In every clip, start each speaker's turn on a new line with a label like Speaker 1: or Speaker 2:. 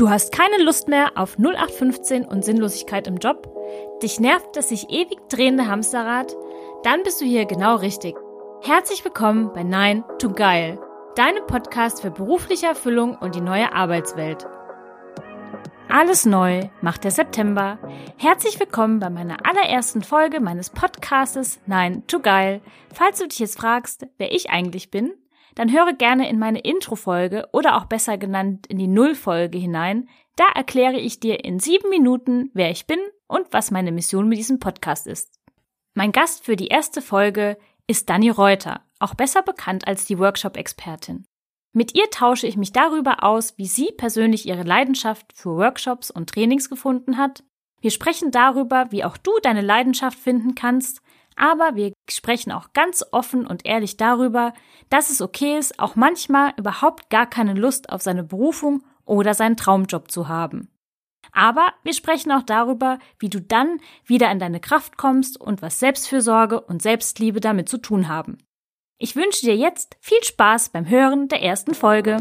Speaker 1: Du hast keine Lust mehr auf 0815 und Sinnlosigkeit im Job? Dich nervt das sich ewig drehende Hamsterrad? Dann bist du hier genau richtig. Herzlich willkommen bei Nein to Geil, deinem Podcast für berufliche Erfüllung und die neue Arbeitswelt. Alles neu macht der September. Herzlich willkommen bei meiner allerersten Folge meines Podcastes Nein to Geil. Falls du dich jetzt fragst, wer ich eigentlich bin, dann höre gerne in meine Intro-Folge oder auch besser genannt in die Null-Folge hinein. Da erkläre ich dir in sieben Minuten, wer ich bin und was meine Mission mit diesem Podcast ist. Mein Gast für die erste Folge ist Dani Reuter, auch besser bekannt als die Workshop-Expertin. Mit ihr tausche ich mich darüber aus, wie sie persönlich ihre Leidenschaft für Workshops und Trainings gefunden hat. Wir sprechen darüber, wie auch du deine Leidenschaft finden kannst, aber wir sprechen auch ganz offen und ehrlich darüber, dass es okay ist, auch manchmal überhaupt gar keine Lust auf seine Berufung oder seinen Traumjob zu haben. Aber wir sprechen auch darüber, wie du dann wieder in deine Kraft kommst und was Selbstfürsorge und Selbstliebe damit zu tun haben. Ich wünsche dir jetzt viel Spaß beim Hören der ersten Folge.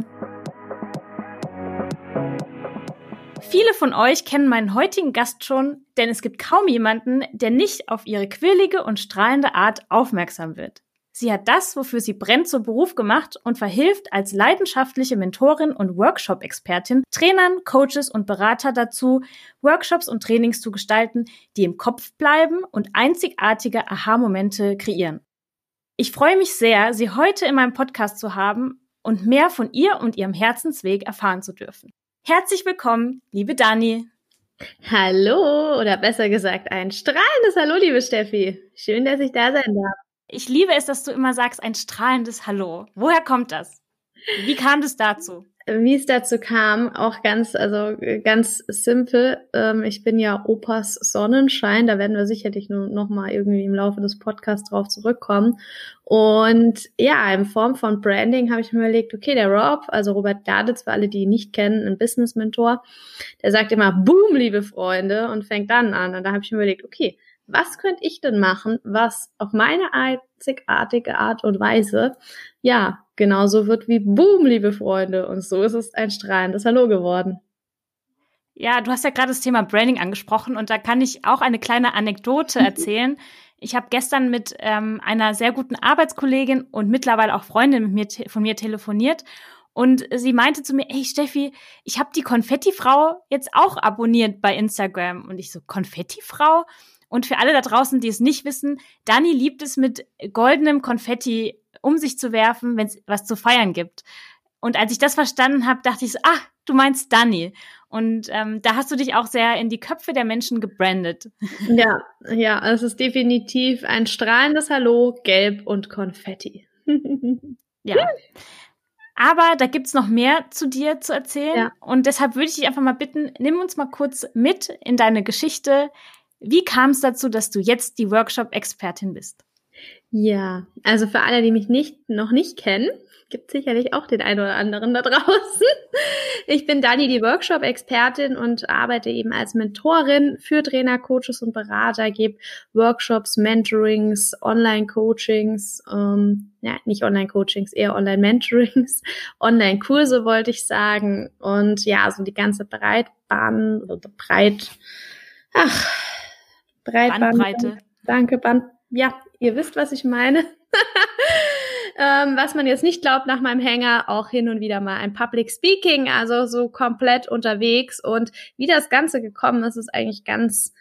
Speaker 1: Viele von euch kennen meinen heutigen Gast schon, denn es gibt kaum jemanden, der nicht auf ihre quirlige und strahlende Art aufmerksam wird. Sie hat das, wofür sie brennt, zum Beruf gemacht und verhilft als leidenschaftliche Mentorin und Workshop-Expertin Trainern, Coaches und Berater dazu, Workshops und Trainings zu gestalten, die im Kopf bleiben und einzigartige Aha-Momente kreieren. Ich freue mich sehr, Sie heute in meinem Podcast zu haben und mehr von ihr und ihrem Herzensweg erfahren zu dürfen. Herzlich willkommen, liebe Dani.
Speaker 2: Hallo, oder besser gesagt, ein strahlendes Hallo, liebe Steffi. Schön, dass ich da sein darf.
Speaker 1: Ich liebe es, dass du immer sagst, ein strahlendes Hallo. Woher kommt das? Wie kam das dazu?
Speaker 2: Wie es dazu kam, auch ganz, also ganz simpel. Ähm, ich bin ja Opas Sonnenschein, da werden wir sicherlich nur noch mal irgendwie im Laufe des Podcasts drauf zurückkommen. Und ja, in Form von Branding habe ich mir überlegt, okay, der Rob, also Robert Gladitz, für alle, die ihn nicht kennen, ein Business-Mentor, der sagt immer, boom, liebe Freunde, und fängt dann an. Und da habe ich mir überlegt, okay, was könnte ich denn machen, was auf meine einzigartige Art und Weise, ja, genauso wird wie Boom, liebe Freunde. Und so ist es ein strahlendes Hallo geworden.
Speaker 1: Ja, du hast ja gerade das Thema Branding angesprochen und da kann ich auch eine kleine Anekdote erzählen. Ich habe gestern mit ähm, einer sehr guten Arbeitskollegin und mittlerweile auch Freundin mit mir, von mir telefoniert und sie meinte zu mir, hey Steffi, ich habe die Konfettifrau jetzt auch abonniert bei Instagram. Und ich so, Konfettifrau? Und für alle da draußen, die es nicht wissen, Dani liebt es mit goldenem Konfetti um sich zu werfen, wenn es was zu feiern gibt. Und als ich das verstanden habe, dachte ich so, ah, du meinst Dani. Und ähm, da hast du dich auch sehr in die Köpfe der Menschen gebrandet.
Speaker 2: Ja, ja, es ist definitiv ein strahlendes Hallo, Gelb und Konfetti.
Speaker 1: ja. Aber da gibt's noch mehr zu dir zu erzählen. Ja. Und deshalb würde ich dich einfach mal bitten, nimm uns mal kurz mit in deine Geschichte. Wie kam es dazu, dass du jetzt die Workshop-Expertin bist?
Speaker 2: Ja, also für alle, die mich nicht, noch nicht kennen, gibt sicherlich auch den einen oder anderen da draußen. Ich bin Dani, die Workshop-Expertin und arbeite eben als Mentorin für Trainer, Coaches und Berater, gebe Workshops, Mentorings, Online-Coachings, ähm, ja, nicht Online-Coachings, eher Online-Mentorings, Online-Kurse wollte ich sagen und ja, so die ganze Breitbahn oder breit, ach,
Speaker 1: Breitband. Bandbreite.
Speaker 2: Danke, Band, ja, ihr wisst, was ich meine. ähm, was man jetzt nicht glaubt nach meinem Hänger, auch hin und wieder mal ein Public Speaking, also so komplett unterwegs. Und wie das Ganze gekommen ist, ist eigentlich ganz,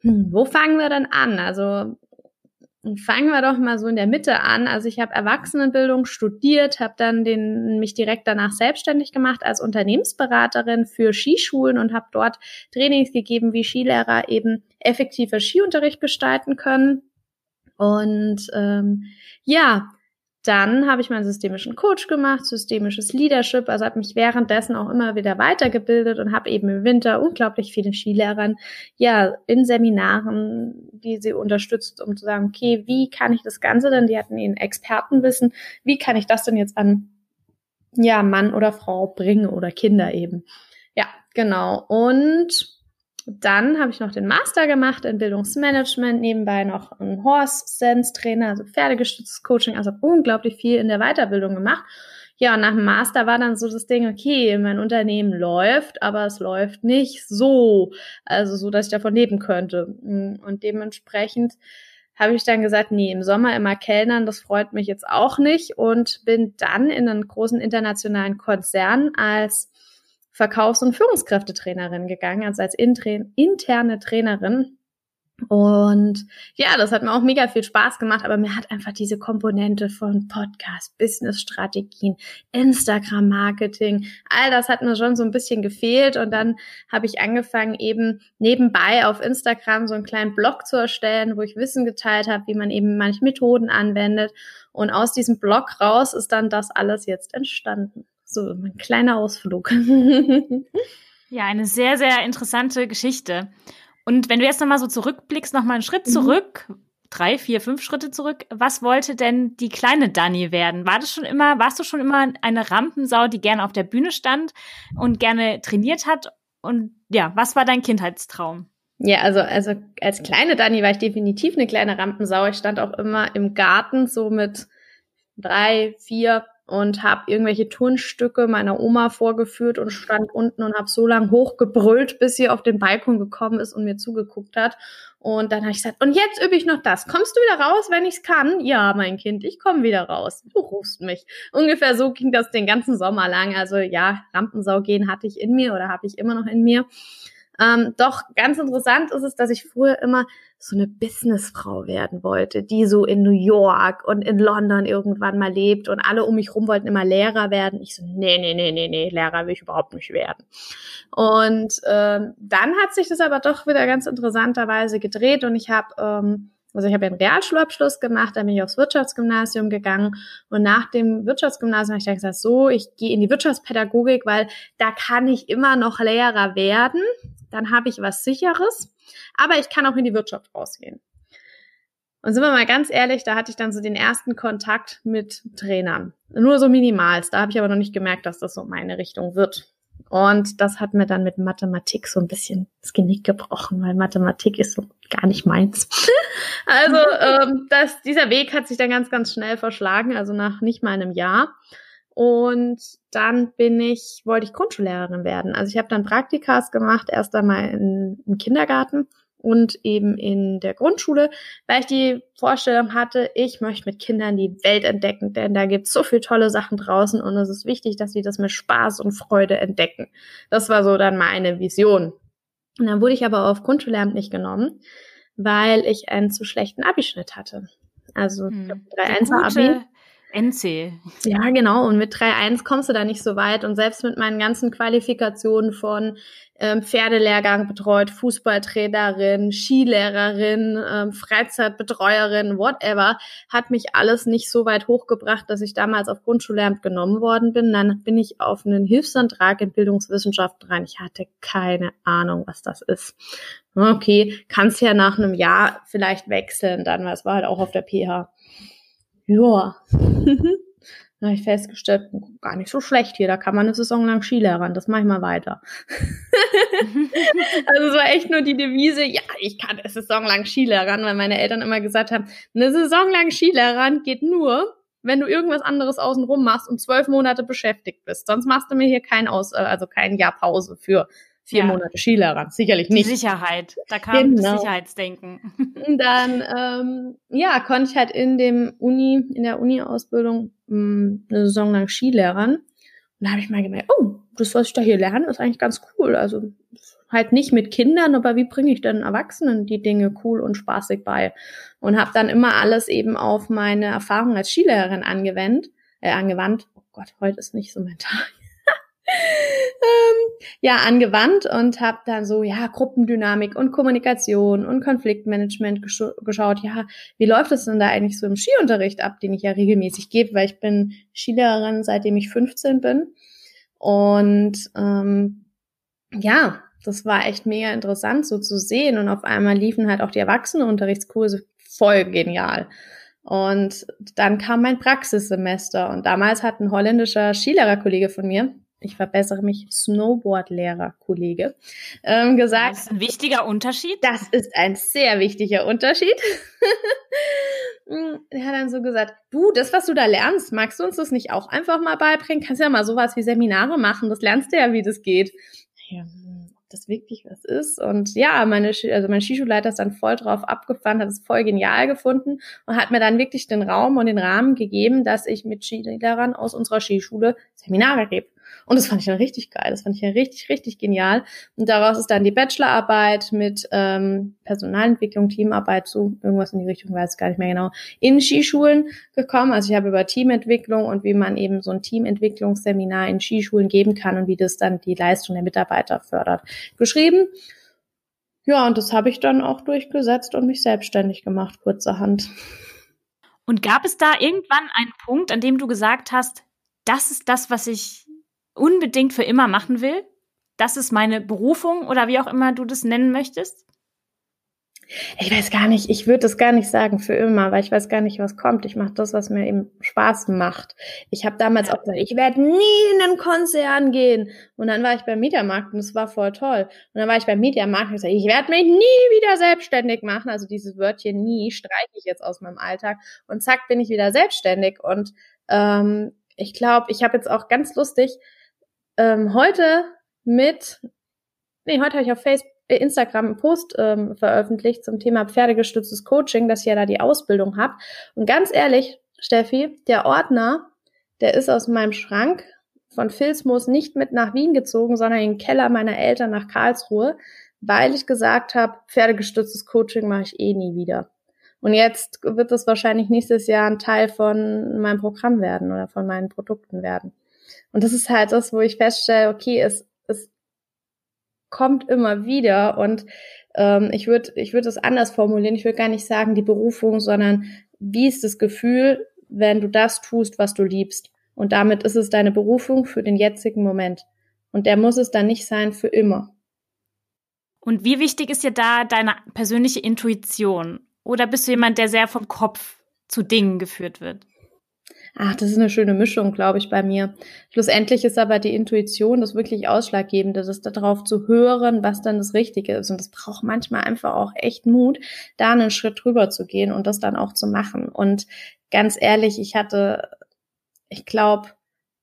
Speaker 2: hm, wo fangen wir denn an? Also fangen wir doch mal so in der Mitte an. Also ich habe Erwachsenenbildung studiert, habe dann den, mich direkt danach selbstständig gemacht als Unternehmensberaterin für Skischulen und habe dort Trainings gegeben, wie Skilehrer eben effektiver Skiunterricht gestalten können. Und ähm, ja, dann habe ich meinen systemischen Coach gemacht, systemisches Leadership, also habe mich währenddessen auch immer wieder weitergebildet und habe eben im Winter unglaublich vielen Skilehrern ja in Seminaren, die sie unterstützt, um zu sagen, okay, wie kann ich das Ganze denn, die hatten ihren Expertenwissen, wie kann ich das denn jetzt an ja Mann oder Frau bringen oder Kinder eben. Ja, genau. Und dann habe ich noch den Master gemacht in Bildungsmanagement, nebenbei noch ein Horse Sense Trainer, also pferdegestütztes Coaching, also unglaublich viel in der Weiterbildung gemacht. Ja, nach dem Master war dann so das Ding, okay, mein Unternehmen läuft, aber es läuft nicht so, also so, dass ich davon leben könnte. Und dementsprechend habe ich dann gesagt, nee, im Sommer immer Kellnern, das freut mich jetzt auch nicht und bin dann in einen großen internationalen Konzern als Verkaufs- und Führungskräftetrainerin gegangen, also als interne Trainerin und ja, das hat mir auch mega viel Spaß gemacht, aber mir hat einfach diese Komponente von Podcast, Business-Strategien, Instagram-Marketing, all das hat mir schon so ein bisschen gefehlt. Und dann habe ich angefangen, eben nebenbei auf Instagram so einen kleinen Blog zu erstellen, wo ich Wissen geteilt habe, wie man eben manche Methoden anwendet. Und aus diesem Blog raus ist dann das alles jetzt entstanden. So ein kleiner Ausflug.
Speaker 1: ja, eine sehr, sehr interessante Geschichte. Und wenn du jetzt nochmal so zurückblickst, nochmal einen Schritt mhm. zurück, mhm. drei, vier, fünf Schritte zurück, was wollte denn die kleine Dani werden? War das schon immer, warst du schon immer eine Rampensau, die gerne auf der Bühne stand und gerne trainiert hat? Und ja, was war dein Kindheitstraum?
Speaker 2: Ja, also, also als kleine Dani war ich definitiv eine kleine Rampensau. Ich stand auch immer im Garten so mit drei, vier, und habe irgendwelche Turnstücke meiner Oma vorgeführt und stand unten und habe so lang hochgebrüllt, bis sie auf den Balkon gekommen ist und mir zugeguckt hat. Und dann habe ich gesagt, und jetzt übe ich noch das. Kommst du wieder raus, wenn ich's kann? Ja, mein Kind, ich komme wieder raus. Du rufst mich. Ungefähr so ging das den ganzen Sommer lang. Also ja, Rampensau gehen hatte ich in mir oder habe ich immer noch in mir. Ähm, doch ganz interessant ist es, dass ich früher immer so eine Businessfrau werden wollte, die so in New York und in London irgendwann mal lebt und alle um mich rum wollten immer Lehrer werden. Ich so, nee, nee, nee, nee, nee, Lehrer will ich überhaupt nicht werden. Und ähm, dann hat sich das aber doch wieder ganz interessanterweise gedreht und ich habe ähm, also ich habe ja einen Realschulabschluss gemacht, dann bin ich aufs Wirtschaftsgymnasium gegangen und nach dem Wirtschaftsgymnasium habe ich dann gesagt, so, ich gehe in die Wirtschaftspädagogik, weil da kann ich immer noch Lehrer werden, dann habe ich was sicheres, aber ich kann auch in die Wirtschaft rausgehen. Und sind wir mal ganz ehrlich, da hatte ich dann so den ersten Kontakt mit Trainern. Nur so minimals, da habe ich aber noch nicht gemerkt, dass das so meine Richtung wird. Und das hat mir dann mit Mathematik so ein bisschen das Genick gebrochen, weil Mathematik ist so gar nicht meins. also ähm, das, dieser Weg hat sich dann ganz, ganz schnell verschlagen, also nach nicht mal einem Jahr. Und dann bin ich, wollte ich Grundschullehrerin werden. Also ich habe dann Praktikas gemacht, erst einmal in, im Kindergarten und eben in der Grundschule, weil ich die Vorstellung hatte, ich möchte mit Kindern die Welt entdecken, denn da gibt es so viele tolle Sachen draußen und es ist wichtig, dass sie das mit Spaß und Freude entdecken. Das war so dann meine Vision. Und dann wurde ich aber auf Grundschullehramt nicht genommen, weil ich einen zu schlechten Abischnitt hatte. Also hm. 3-1er Abi.
Speaker 1: NC.
Speaker 2: Ja, genau. Und mit 3.1 kommst du da nicht so weit. Und selbst mit meinen ganzen Qualifikationen von ähm, Pferdelehrgang betreut, Fußballtrainerin, Skilehrerin, ähm, Freizeitbetreuerin, whatever, hat mich alles nicht so weit hochgebracht, dass ich damals auf Grundschullehramt genommen worden bin. Dann bin ich auf einen Hilfsantrag in Bildungswissenschaften rein. Ich hatte keine Ahnung, was das ist. Okay, kannst ja nach einem Jahr vielleicht wechseln dann, weil es war halt auch auf der PH. Ja. Da habe ich festgestellt, gar nicht so schlecht hier. Da kann man eine Saison lang Skilehrern. Das mache ich mal weiter. also es war echt nur die Devise, ja, ich kann eine Saison lang Skilehrern, weil meine Eltern immer gesagt haben, eine Saison lang Skilehrern geht nur, wenn du irgendwas anderes außenrum machst und zwölf Monate beschäftigt bist. Sonst machst du mir hier kein Aus, also kein Jahr Pause für vier ja. Monate Skilehrer. Sicherlich nicht.
Speaker 1: Die Sicherheit. Da kam genau. das Sicherheitsdenken.
Speaker 2: Dann, ähm, ja, konnte ich halt in dem Uni, in der Uni-Ausbildung ähm, eine Saison lang Skilehrern. Und da habe ich mal gemerkt, oh, das, was ich da hier lerne, ist eigentlich ganz cool. Also halt nicht mit Kindern, aber wie bringe ich denn Erwachsenen die Dinge cool und spaßig bei? Und habe dann immer alles eben auf meine Erfahrung als Skilehrerin angewendet. Äh, angewandt. Oh Gott, heute ist nicht so mein Tag ähm, ja angewandt und habe dann so ja Gruppendynamik und Kommunikation und Konfliktmanagement gesch geschaut. Ja, wie läuft es denn da eigentlich so im Skiunterricht ab, den ich ja regelmäßig gebe, weil ich bin Skilehrerin seitdem ich 15 bin und ähm, ja, das war echt mega interessant so zu sehen und auf einmal liefen halt auch die Erwachsenenunterrichtskurse voll genial. Und dann kam mein Praxissemester und damals hat ein holländischer Skilehrerkollege von mir, ich verbessere mich, Snowboardlehrer, Kollege, ähm, gesagt.
Speaker 1: Das ist ein wichtiger Unterschied.
Speaker 2: Das ist ein sehr wichtiger Unterschied. er hat dann so gesagt, du, das, was du da lernst, magst du uns das nicht auch einfach mal beibringen? Kannst ja mal sowas wie Seminare machen, das lernst du ja, wie das geht. Ja, das wirklich was ist. Und ja, meine, also mein Skischulleiter ist dann voll drauf abgefahren, hat es voll genial gefunden und hat mir dann wirklich den Raum und den Rahmen gegeben, dass ich mit Skilehrern aus unserer Skischule Seminare gebe. Und das fand ich dann richtig geil. Das fand ich ja richtig, richtig genial. Und daraus ist dann die Bachelorarbeit mit ähm, Personalentwicklung, Teamarbeit, so irgendwas in die Richtung, weiß gar nicht mehr genau, in Skischulen gekommen. Also ich habe über Teamentwicklung und wie man eben so ein Teamentwicklungsseminar in Skischulen geben kann und wie das dann die Leistung der Mitarbeiter fördert, geschrieben. Ja, und das habe ich dann auch durchgesetzt und mich selbstständig gemacht, kurzerhand.
Speaker 1: Und gab es da irgendwann einen Punkt, an dem du gesagt hast, das ist das, was ich unbedingt für immer machen will? Das ist meine Berufung oder wie auch immer du das nennen möchtest?
Speaker 2: Ich weiß gar nicht, ich würde das gar nicht sagen für immer, weil ich weiß gar nicht, was kommt. Ich mache das, was mir eben Spaß macht. Ich habe damals auch gesagt, ich werde nie in einen Konzern gehen. Und dann war ich beim Mediamarkt und es war voll toll. Und dann war ich beim Mediamarkt und gesagt, ich werde mich nie wieder selbstständig machen. Also dieses Wörtchen nie streiche ich jetzt aus meinem Alltag. Und zack, bin ich wieder selbstständig. Und ähm, ich glaube, ich habe jetzt auch ganz lustig, ähm, heute mit, nee, heute habe ich auf Facebook, äh, Instagram einen Post ähm, veröffentlicht zum Thema pferdegestütztes Coaching, dass ja da die Ausbildung habe. Und ganz ehrlich, Steffi, der Ordner, der ist aus meinem Schrank von Filzmoos nicht mit nach Wien gezogen, sondern in den Keller meiner Eltern nach Karlsruhe, weil ich gesagt habe, pferdegestütztes Coaching mache ich eh nie wieder. Und jetzt wird das wahrscheinlich nächstes Jahr ein Teil von meinem Programm werden oder von meinen Produkten werden. Und das ist halt das, wo ich feststelle, okay, es, es kommt immer wieder und ähm, ich würde ich würde es anders formulieren. Ich würde gar nicht sagen die Berufung, sondern wie ist das Gefühl, wenn du das tust, was du liebst. Und damit ist es deine Berufung für den jetzigen Moment. Und der muss es dann nicht sein für immer.
Speaker 1: Und wie wichtig ist dir da deine persönliche Intuition? Oder bist du jemand, der sehr vom Kopf zu Dingen geführt wird?
Speaker 2: Ach, das ist eine schöne Mischung, glaube ich, bei mir. Schlussendlich ist aber die Intuition das wirklich Ausschlaggebende, das darauf zu hören, was dann das Richtige ist. Und das braucht manchmal einfach auch echt Mut, da einen Schritt drüber zu gehen und das dann auch zu machen. Und ganz ehrlich, ich hatte, ich glaube,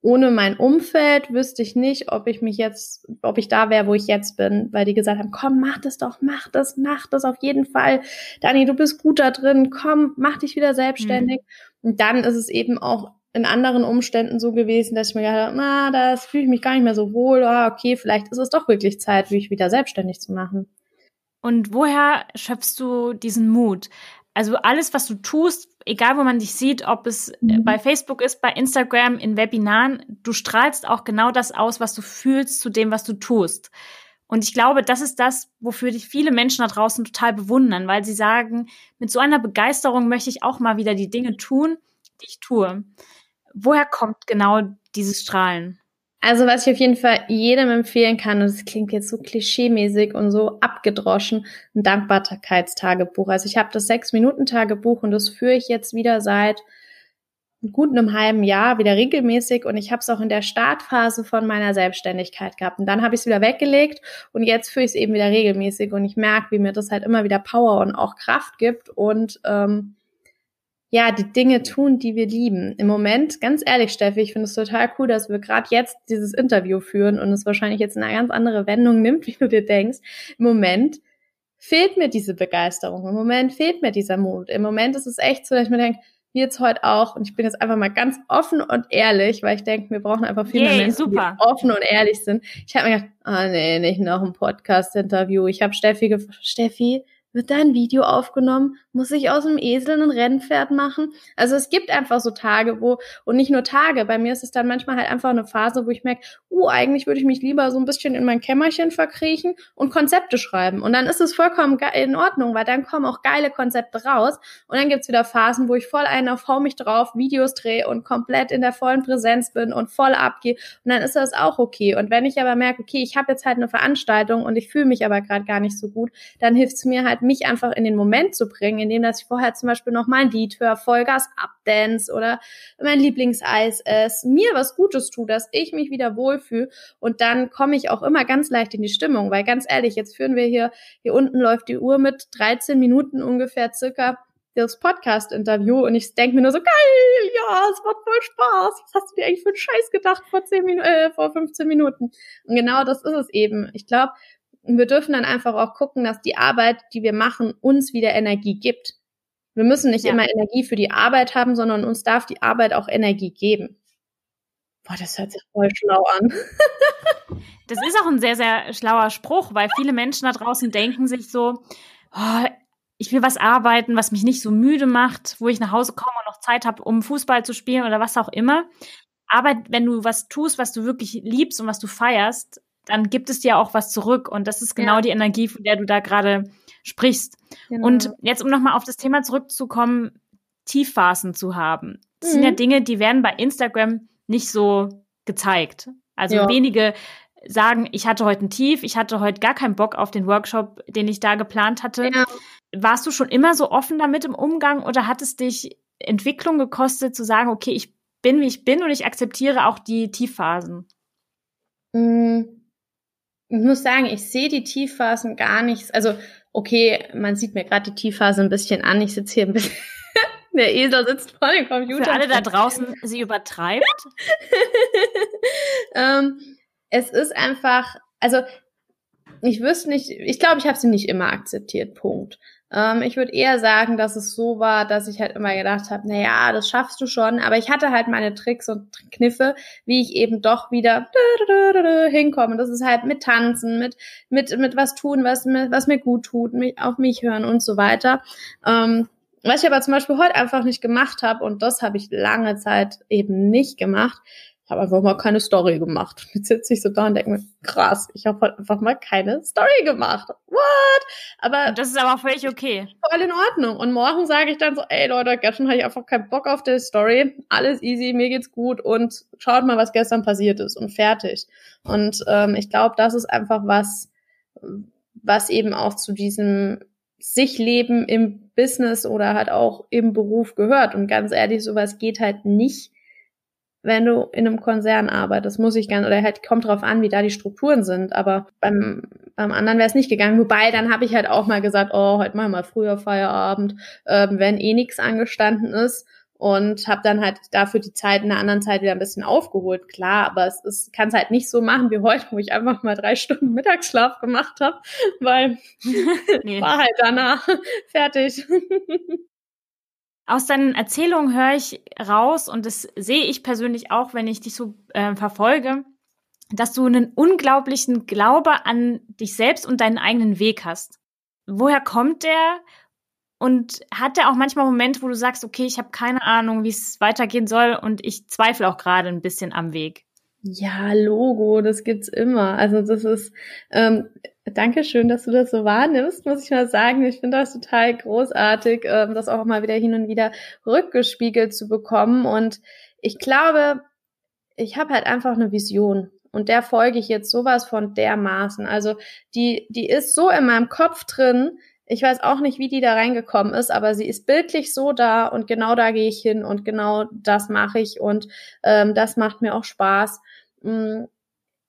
Speaker 2: ohne mein Umfeld wüsste ich nicht, ob ich mich jetzt, ob ich da wäre, wo ich jetzt bin, weil die gesagt haben, komm, mach das doch, mach das, mach das auf jeden Fall. Dani, du bist gut da drin, komm, mach dich wieder selbstständig. Mhm. Und dann ist es eben auch in anderen Umständen so gewesen, dass ich mir gedacht habe, na, das fühle ich mich gar nicht mehr so wohl. Ah, okay, vielleicht ist es doch wirklich Zeit, mich wieder selbstständig zu machen.
Speaker 1: Und woher schöpfst du diesen Mut? Also alles, was du tust, egal wo man dich sieht, ob es mhm. bei Facebook ist, bei Instagram, in Webinaren, du strahlst auch genau das aus, was du fühlst zu dem, was du tust. Und ich glaube, das ist das, wofür dich viele Menschen da draußen total bewundern, weil sie sagen, mit so einer Begeisterung möchte ich auch mal wieder die Dinge tun, die ich tue. Woher kommt genau dieses Strahlen?
Speaker 2: Also was ich auf jeden Fall jedem empfehlen kann, und es klingt jetzt so klischeemäßig und so abgedroschen, ein Dankbarkeitstagebuch. Also ich habe das Sechs-Minuten-Tagebuch und das führe ich jetzt wieder seit gut einem halben Jahr wieder regelmäßig und ich habe es auch in der Startphase von meiner Selbstständigkeit gehabt. Und dann habe ich es wieder weggelegt und jetzt führe ich es eben wieder regelmäßig und ich merke, wie mir das halt immer wieder Power und auch Kraft gibt und ähm, ja, die Dinge tun, die wir lieben. Im Moment, ganz ehrlich, Steffi, ich finde es total cool, dass wir gerade jetzt dieses Interview führen und es wahrscheinlich jetzt eine ganz andere Wendung nimmt, wie du dir denkst. Im Moment fehlt mir diese Begeisterung. Im Moment fehlt mir dieser Mut. Im Moment ist es echt so, dass ich mir denke, wie jetzt heute auch. Und ich bin jetzt einfach mal ganz offen und ehrlich, weil ich denke, wir brauchen einfach viel mehr Menschen, super. die offen und ehrlich sind. Ich habe mir gedacht, ah nee, nicht noch ein Podcast-Interview. Ich habe Steffi gefragt, Steffi, wird da ein Video aufgenommen? Muss ich aus dem Esel ein Rennpferd machen? Also es gibt einfach so Tage, wo, und nicht nur Tage, bei mir ist es dann manchmal halt einfach eine Phase, wo ich merke, uh, eigentlich würde ich mich lieber so ein bisschen in mein Kämmerchen verkriechen und Konzepte schreiben. Und dann ist es vollkommen in Ordnung, weil dann kommen auch geile Konzepte raus. Und dann gibt's wieder Phasen, wo ich voll einen auf mich drauf, Videos drehe und komplett in der vollen Präsenz bin und voll abgehe. Und dann ist das auch okay. Und wenn ich aber merke, okay, ich habe jetzt halt eine Veranstaltung und ich fühle mich aber gerade gar nicht so gut, dann hilft's mir halt mich einfach in den Moment zu bringen, indem dass ich vorher zum Beispiel noch mal ein Lied höre, Vollgas Updance oder mein Lieblingseis esse, mir was Gutes tue, dass ich mich wieder wohlfühle und dann komme ich auch immer ganz leicht in die Stimmung, weil ganz ehrlich, jetzt führen wir hier, hier unten läuft die Uhr mit 13 Minuten ungefähr circa das Podcast-Interview und ich denke mir nur so, geil, ja, es macht voll Spaß. Was hast du dir eigentlich für einen Scheiß gedacht vor, 10 Minuten, äh, vor 15 Minuten? Und genau das ist es eben. Ich glaube, wir dürfen dann einfach auch gucken, dass die Arbeit, die wir machen, uns wieder Energie gibt. Wir müssen nicht ja. immer Energie für die Arbeit haben, sondern uns darf die Arbeit auch Energie geben. Boah, das hört sich voll schlau an.
Speaker 1: das ist auch ein sehr, sehr schlauer Spruch, weil viele Menschen da draußen denken sich so, oh, ich will was arbeiten, was mich nicht so müde macht, wo ich nach Hause komme und noch Zeit habe, um Fußball zu spielen oder was auch immer. Aber wenn du was tust, was du wirklich liebst und was du feierst, dann gibt es dir auch was zurück. Und das ist genau ja. die Energie, von der du da gerade sprichst. Genau. Und jetzt, um nochmal auf das Thema zurückzukommen, Tiefphasen zu haben. Das mhm. sind ja mhm. Dinge, die werden bei Instagram nicht so gezeigt. Also ja. wenige sagen, ich hatte heute ein Tief, ich hatte heute gar keinen Bock auf den Workshop, den ich da geplant hatte. Ja. Warst du schon immer so offen damit im Umgang oder hat es dich Entwicklung gekostet, zu sagen, okay, ich bin, wie ich bin und ich akzeptiere auch die Tiefphasen?
Speaker 2: Mm, ich muss sagen, ich sehe die Tiefphasen gar nicht. Also, okay, man sieht mir gerade die Tiefphase ein bisschen an. Ich sitze hier ein bisschen. Der Esel sitzt vor dem Computer.
Speaker 1: Für alle da draußen, sie übertreibt.
Speaker 2: ähm, es ist einfach, also ich wüsste nicht, ich glaube, ich habe sie nicht immer akzeptiert, Punkt. Ähm, ich würde eher sagen, dass es so war, dass ich halt immer gedacht habe, na ja, das schaffst du schon, aber ich hatte halt meine Tricks und Kniffe, wie ich eben doch wieder hinkomme. Das ist halt mit Tanzen, mit mit mit was tun, was mir was mir gut tut, mich, auf mich hören und so weiter. Ähm, was ich aber zum Beispiel heute einfach nicht gemacht habe, und das habe ich lange Zeit eben nicht gemacht, ich habe einfach mal keine Story gemacht. Jetzt sitze ich so da und denke mir, krass, ich habe halt einfach mal keine Story gemacht. What?
Speaker 1: Aber das ist aber völlig okay.
Speaker 2: Voll in Ordnung. Und morgen sage ich dann so, ey Leute, gestern hatte ich einfach keinen Bock auf der Story. Alles easy, mir geht's gut und schaut mal, was gestern passiert ist und fertig. Und ähm, ich glaube, das ist einfach was, was eben auch zu diesem sich leben im Business oder halt auch im Beruf gehört. Und ganz ehrlich, sowas geht halt nicht wenn du in einem Konzern arbeitest, muss ich ganz, oder halt kommt drauf an, wie da die Strukturen sind. Aber beim, beim anderen wäre es nicht gegangen. Wobei, dann habe ich halt auch mal gesagt, oh, heute mal mal früher Feierabend, ähm, wenn eh nichts angestanden ist. Und habe dann halt dafür die Zeit in der anderen Zeit wieder ein bisschen aufgeholt. Klar, aber es ist, kann es halt nicht so machen wie heute, wo ich einfach mal drei Stunden Mittagsschlaf gemacht habe, weil nee. war halt danach fertig.
Speaker 1: Aus deinen Erzählungen höre ich raus, und das sehe ich persönlich auch, wenn ich dich so äh, verfolge, dass du einen unglaublichen Glaube an dich selbst und deinen eigenen Weg hast. Woher kommt der? Und hat der auch manchmal Momente, wo du sagst, okay, ich habe keine Ahnung, wie es weitergehen soll und ich zweifle auch gerade ein bisschen am Weg?
Speaker 2: Ja, Logo, das gibt's immer. Also das ist, ähm, Dankeschön, dass du das so wahrnimmst, muss ich mal sagen. Ich finde das total großartig, ähm, das auch mal wieder hin und wieder rückgespiegelt zu bekommen. Und ich glaube, ich habe halt einfach eine Vision. Und der folge ich jetzt sowas von dermaßen. Also die, die ist so in meinem Kopf drin. Ich weiß auch nicht, wie die da reingekommen ist, aber sie ist bildlich so da und genau da gehe ich hin und genau das mache ich und ähm, das macht mir auch Spaß. Mm,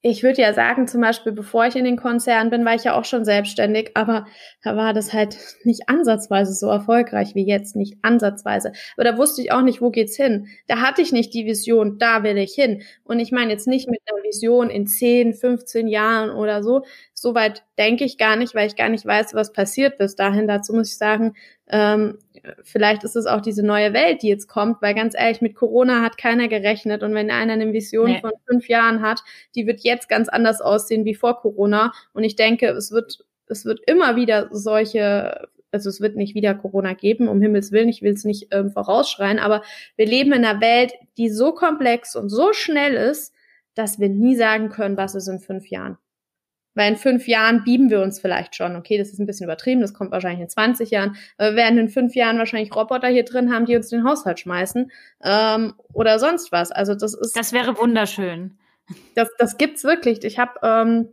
Speaker 2: ich würde ja sagen, zum Beispiel, bevor ich in den Konzern bin, war ich ja auch schon selbstständig, aber da war das halt nicht ansatzweise so erfolgreich wie jetzt, nicht ansatzweise. Aber da wusste ich auch nicht, wo geht's hin. Da hatte ich nicht die Vision, da will ich hin. Und ich meine jetzt nicht mit einer Vision in 10, 15 Jahren oder so. Soweit denke ich gar nicht, weil ich gar nicht weiß, was passiert bis dahin. Dazu muss ich sagen, ähm, vielleicht ist es auch diese neue Welt, die jetzt kommt, weil ganz ehrlich, mit Corona hat keiner gerechnet. Und wenn einer eine Vision nee. von fünf Jahren hat, die wird jetzt ganz anders aussehen wie vor Corona. Und ich denke, es wird, es wird immer wieder solche also es wird nicht wieder Corona geben, um Himmels Willen, ich will es nicht ähm, vorausschreien, aber wir leben in einer Welt, die so komplex und so schnell ist, dass wir nie sagen können, was ist in fünf Jahren. Weil in fünf Jahren bieben wir uns vielleicht schon. Okay, das ist ein bisschen übertrieben, das kommt wahrscheinlich in 20 Jahren. Aber wir werden in fünf Jahren wahrscheinlich Roboter hier drin haben, die uns den Haushalt schmeißen ähm, oder sonst was. Also das ist.
Speaker 1: Das wäre wunderschön.
Speaker 2: Das, das gibt's wirklich. Ich habe ähm,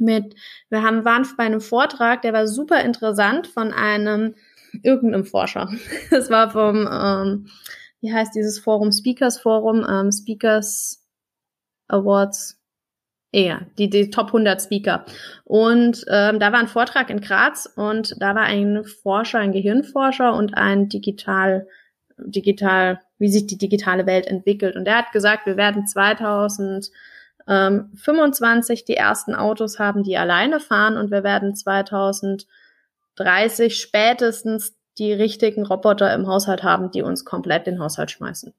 Speaker 2: mit, wir haben, waren bei einem Vortrag, der war super interessant von einem, irgendeinem Forscher. Das war vom, ähm, wie heißt dieses Forum, Speakers Forum, ähm, Speakers Awards, ja, die, die Top 100 Speaker. Und ähm, da war ein Vortrag in Graz und da war ein Forscher, ein Gehirnforscher und ein Digital, digital, wie sich die digitale Welt entwickelt. Und der hat gesagt, wir werden 2025 die ersten Autos haben, die alleine fahren und wir werden 2030 spätestens die richtigen Roboter im Haushalt haben, die uns komplett den Haushalt schmeißen.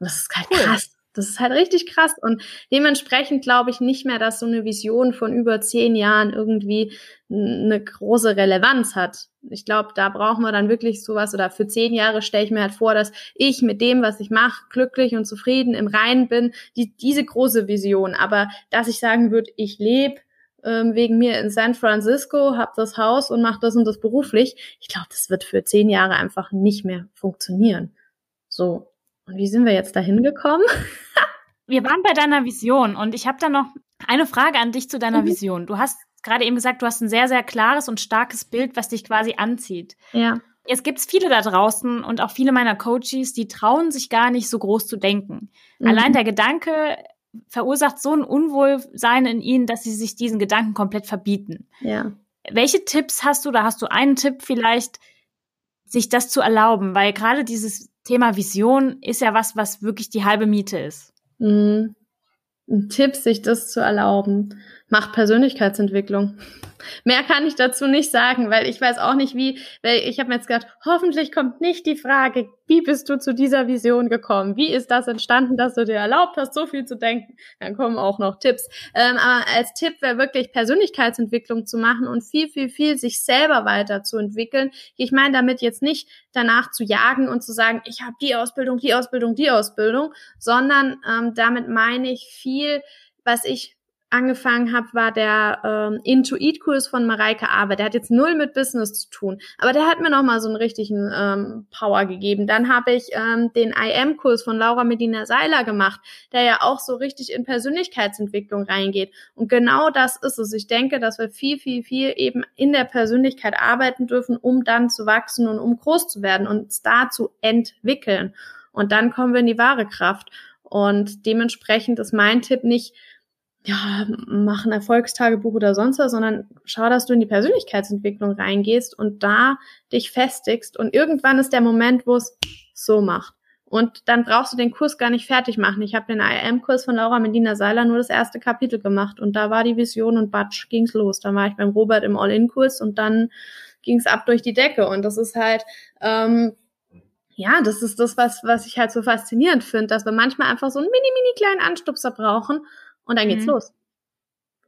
Speaker 2: Das ist halt krass. Das ist halt richtig krass. Und dementsprechend glaube ich nicht mehr, dass so eine Vision von über zehn Jahren irgendwie eine große Relevanz hat. Ich glaube, da brauchen wir dann wirklich sowas oder für zehn Jahre stelle ich mir halt vor, dass ich mit dem, was ich mache, glücklich und zufrieden im Reinen bin. Die, diese große Vision. Aber dass ich sagen würde, ich lebe ähm, wegen mir in San Francisco, habe das Haus und mache das und das beruflich. Ich glaube, das wird für zehn Jahre einfach nicht mehr funktionieren. So. Und wie sind wir jetzt dahin gekommen?
Speaker 1: wir waren bei deiner Vision und ich habe da noch eine Frage an dich zu deiner mhm. Vision. Du hast gerade eben gesagt, du hast ein sehr, sehr klares und starkes Bild, was dich quasi anzieht.
Speaker 2: Ja.
Speaker 1: Es gibt viele da draußen und auch viele meiner Coaches, die trauen sich gar nicht so groß zu denken. Mhm. Allein der Gedanke verursacht so ein Unwohlsein in ihnen, dass sie sich diesen Gedanken komplett verbieten.
Speaker 2: Ja.
Speaker 1: Welche Tipps hast du? Da hast du einen Tipp vielleicht, sich das zu erlauben, weil gerade dieses Thema Vision ist ja was, was wirklich die halbe Miete ist.
Speaker 2: Mhm. Ein Tipp, sich das zu erlauben macht Persönlichkeitsentwicklung. Mehr kann ich dazu nicht sagen, weil ich weiß auch nicht wie, weil ich habe mir jetzt gedacht, hoffentlich kommt nicht die Frage, wie bist du zu dieser Vision gekommen? Wie ist das entstanden, dass du dir erlaubt hast, so viel zu denken? Dann kommen auch noch Tipps. Ähm, aber als Tipp wäre wirklich Persönlichkeitsentwicklung zu machen und viel, viel, viel sich selber weiterzuentwickeln. Ich meine damit jetzt nicht danach zu jagen und zu sagen, ich habe die Ausbildung, die Ausbildung, die Ausbildung, sondern ähm, damit meine ich viel, was ich angefangen habe, war der ähm, Intuit-Kurs von Mareike Awe. Der hat jetzt null mit Business zu tun, aber der hat mir nochmal so einen richtigen ähm, Power gegeben. Dann habe ich ähm, den IM-Kurs von Laura Medina Seiler gemacht, der ja auch so richtig in Persönlichkeitsentwicklung reingeht. Und genau das ist es. Ich denke, dass wir viel, viel, viel eben in der Persönlichkeit arbeiten dürfen, um dann zu wachsen und um groß zu werden und uns da zu entwickeln. Und dann kommen wir in die wahre Kraft. Und dementsprechend ist mein Tipp nicht, ja, mach ein Erfolgstagebuch oder sonst was, sondern schau, dass du in die Persönlichkeitsentwicklung reingehst und da dich festigst und irgendwann ist der Moment, wo es so macht. Und dann brauchst du den Kurs gar nicht fertig machen. Ich habe den IAM-Kurs von Laura Medina Seiler nur das erste Kapitel gemacht und da war die Vision und batsch ging's los. Dann war ich beim Robert im All-In-Kurs und dann ging's ab durch die Decke. Und das ist halt, ähm, ja, das ist das, was, was ich halt so faszinierend finde, dass wir manchmal einfach so einen mini, mini kleinen Anstupser brauchen und dann geht's mhm. los.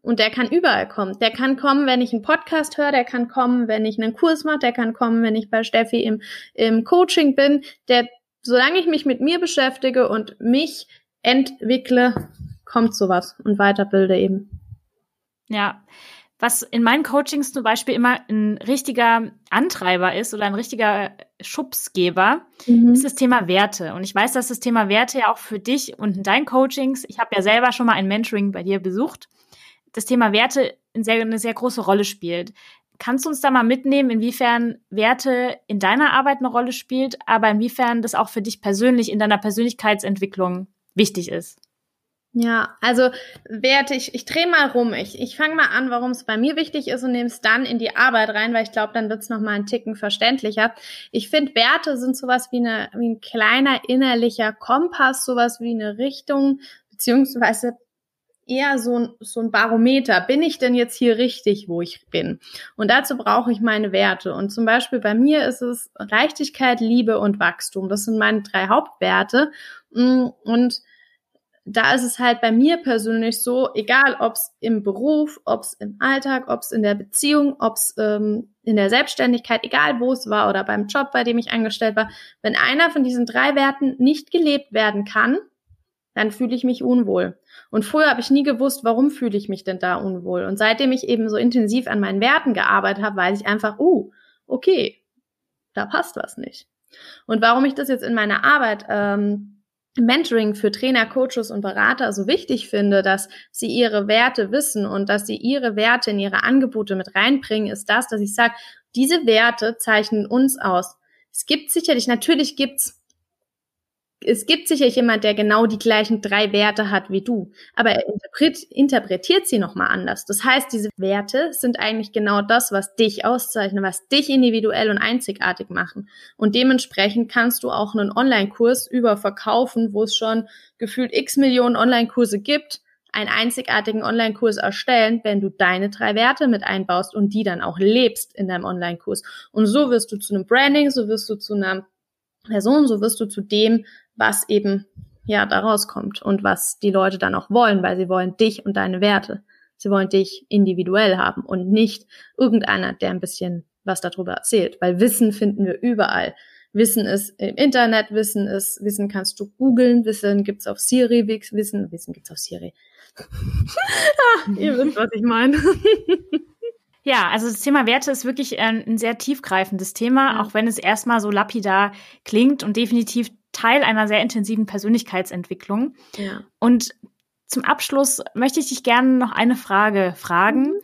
Speaker 2: Und der kann überall kommen. Der kann kommen, wenn ich einen Podcast höre, der kann kommen, wenn ich einen Kurs mache, der kann kommen, wenn ich bei Steffi im, im Coaching bin. Der, solange ich mich mit mir beschäftige und mich entwickle, kommt sowas und weiterbilde eben.
Speaker 1: Ja, was in meinen Coachings zum Beispiel immer ein richtiger Antreiber ist oder ein richtiger Schubsgeber, mhm. ist das Thema Werte. Und ich weiß, dass das Thema Werte ja auch für dich und in deinen Coachings, ich habe ja selber schon mal ein Mentoring bei dir besucht, das Thema Werte eine sehr, eine sehr große Rolle spielt. Kannst du uns da mal mitnehmen, inwiefern Werte in deiner Arbeit eine Rolle spielt, aber inwiefern das auch für dich persönlich in deiner Persönlichkeitsentwicklung wichtig ist?
Speaker 2: Ja, also Werte, ich, ich drehe mal rum. Ich, ich fange mal an, warum es bei mir wichtig ist und nehme es dann in die Arbeit rein, weil ich glaube, dann wird es nochmal einen Ticken verständlicher. Ich finde, Werte sind sowas wie, eine, wie ein kleiner innerlicher Kompass, sowas wie eine Richtung, beziehungsweise eher so ein, so ein Barometer. Bin ich denn jetzt hier richtig, wo ich bin? Und dazu brauche ich meine Werte. Und zum Beispiel bei mir ist es Leichtigkeit, Liebe und Wachstum. Das sind meine drei Hauptwerte. Mm, und da ist es halt bei mir persönlich so, egal ob es im Beruf, ob es im Alltag, ob es in der Beziehung, ob es ähm, in der Selbstständigkeit, egal wo es war oder beim Job, bei dem ich angestellt war, wenn einer von diesen drei Werten nicht gelebt werden kann, dann fühle ich mich unwohl. Und früher habe ich nie gewusst, warum fühle ich mich denn da unwohl. Und seitdem ich eben so intensiv an meinen Werten gearbeitet habe, weiß ich einfach, uh, okay, da passt was nicht. Und warum ich das jetzt in meiner Arbeit ähm, Mentoring für Trainer, Coaches und Berater so wichtig finde, dass sie ihre Werte wissen und dass sie ihre Werte in ihre Angebote mit reinbringen, ist das, dass ich sage, diese Werte zeichnen uns aus. Es gibt sicherlich, natürlich gibt's es gibt sicher jemand, der genau die gleichen drei Werte hat wie du, aber er interpretiert sie nochmal anders. Das heißt, diese Werte sind eigentlich genau das, was dich auszeichnet, was dich individuell und einzigartig machen. Und dementsprechend kannst du auch einen Online-Kurs über verkaufen, wo es schon gefühlt x Millionen Online-Kurse gibt, einen einzigartigen Online-Kurs erstellen, wenn du deine drei Werte mit einbaust und die dann auch lebst in deinem Online-Kurs. Und so wirst du zu einem Branding, so wirst du zu einer Person, so wirst du zu dem, was eben ja daraus kommt und was die Leute dann auch wollen, weil sie wollen dich und deine Werte. Sie wollen dich individuell haben und nicht irgendeiner, der ein bisschen was darüber erzählt, weil Wissen finden wir überall. Wissen ist im Internet, Wissen ist, Wissen kannst du googeln, Wissen gibt's auf Siri, Wissen, Wissen gibt's auf Siri. ah, ihr wisst, was ich meine.
Speaker 1: Ja, also das Thema Werte ist wirklich ein, ein sehr tiefgreifendes Thema, ja. auch wenn es erstmal so lapidar klingt und definitiv Teil einer sehr intensiven Persönlichkeitsentwicklung. Ja. Und zum Abschluss möchte ich dich gerne noch eine Frage fragen.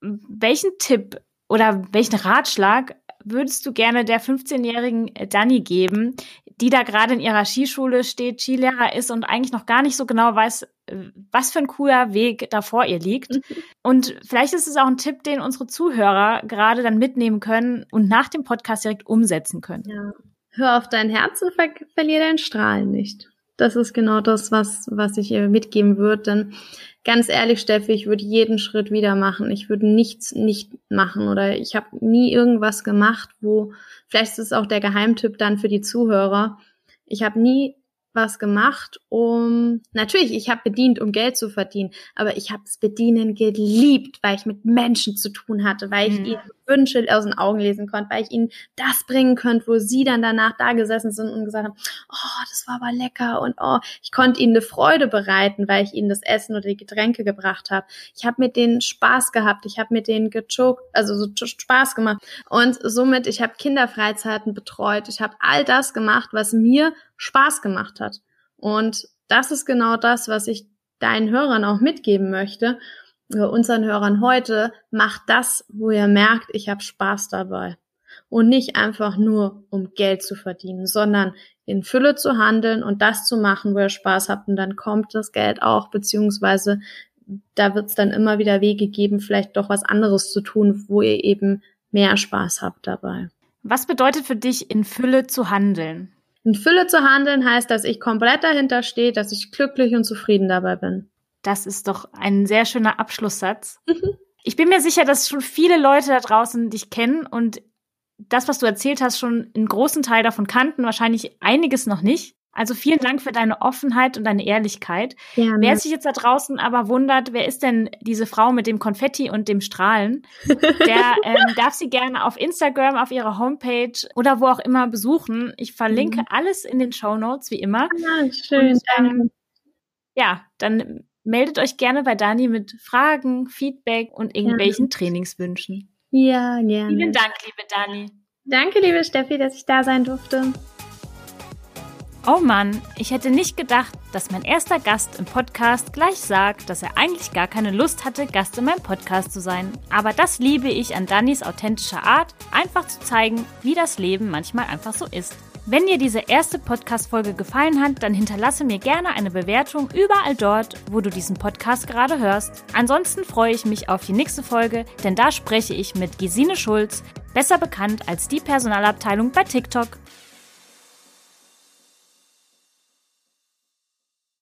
Speaker 1: Mhm. Welchen Tipp oder welchen Ratschlag würdest du gerne der 15-jährigen Dani geben, die da gerade in ihrer Skischule steht, Skilehrer ist und eigentlich noch gar nicht so genau weiß, was für ein cooler Weg da vor ihr liegt. Mhm. Und vielleicht ist es auch ein Tipp, den unsere Zuhörer gerade dann mitnehmen können und nach dem Podcast direkt umsetzen können.
Speaker 2: Ja. Hör auf dein Herz und ver verliere deinen Strahlen nicht. Das ist genau das, was, was ich ihr mitgeben würde. Denn ganz ehrlich, Steffi, ich würde jeden Schritt wieder machen. Ich würde nichts nicht machen oder ich habe nie irgendwas gemacht, wo, vielleicht ist es auch der Geheimtipp dann für die Zuhörer. Ich habe nie was gemacht, um natürlich, ich habe bedient, um Geld zu verdienen, aber ich habe es bedienen geliebt, weil ich mit Menschen zu tun hatte, weil ich mhm. ihnen Wünsche aus den Augen lesen konnte, weil ich ihnen das bringen konnte, wo sie dann danach da gesessen sind und gesagt haben, oh, das war aber lecker und oh, ich konnte ihnen eine Freude bereiten, weil ich ihnen das Essen oder die Getränke gebracht habe. Ich habe mit denen Spaß gehabt, ich habe mit denen gechoked, also so Spaß gemacht und somit ich habe Kinderfreizeiten betreut, ich habe all das gemacht, was mir Spaß gemacht hat. Und das ist genau das, was ich deinen Hörern auch mitgeben möchte unseren Hörern heute, macht das, wo ihr merkt, ich habe Spaß dabei. Und nicht einfach nur, um Geld zu verdienen, sondern in Fülle zu handeln und das zu machen, wo ihr Spaß habt. Und dann kommt das Geld auch, beziehungsweise da wird es dann immer wieder Wege geben, vielleicht doch was anderes zu tun, wo ihr eben mehr Spaß habt dabei.
Speaker 1: Was bedeutet für dich, in Fülle zu handeln?
Speaker 2: In Fülle zu handeln heißt, dass ich komplett dahinter stehe, dass ich glücklich und zufrieden dabei bin.
Speaker 1: Das ist doch ein sehr schöner Abschlusssatz. Mhm. Ich bin mir sicher, dass schon viele Leute da draußen dich kennen und das, was du erzählt hast, schon einen großen Teil davon kannten, wahrscheinlich einiges noch nicht. Also vielen Dank für deine Offenheit und deine Ehrlichkeit. Gerne. Wer sich jetzt da draußen aber wundert, wer ist denn diese Frau mit dem Konfetti und dem Strahlen, der ähm, darf sie gerne auf Instagram, auf ihrer Homepage oder wo auch immer besuchen. Ich verlinke mhm. alles in den Show Notes wie immer.
Speaker 2: Ja, schön. Und, ähm,
Speaker 1: ja, dann meldet euch gerne bei Dani mit Fragen, Feedback und irgendwelchen ja. Trainingswünschen.
Speaker 2: Ja, gerne.
Speaker 1: Vielen Dank, liebe Dani.
Speaker 2: Danke, liebe Steffi, dass ich da sein durfte.
Speaker 1: Oh Mann, ich hätte nicht gedacht, dass mein erster Gast im Podcast gleich sagt, dass er eigentlich gar keine Lust hatte, Gast in meinem Podcast zu sein. Aber das liebe ich an Dannys authentischer Art, einfach zu zeigen, wie das Leben manchmal einfach so ist. Wenn dir diese erste Podcast-Folge gefallen hat, dann hinterlasse mir gerne eine Bewertung überall dort, wo du diesen Podcast gerade hörst. Ansonsten freue ich mich auf die nächste Folge, denn da spreche ich mit Gesine Schulz, besser bekannt als die Personalabteilung bei TikTok.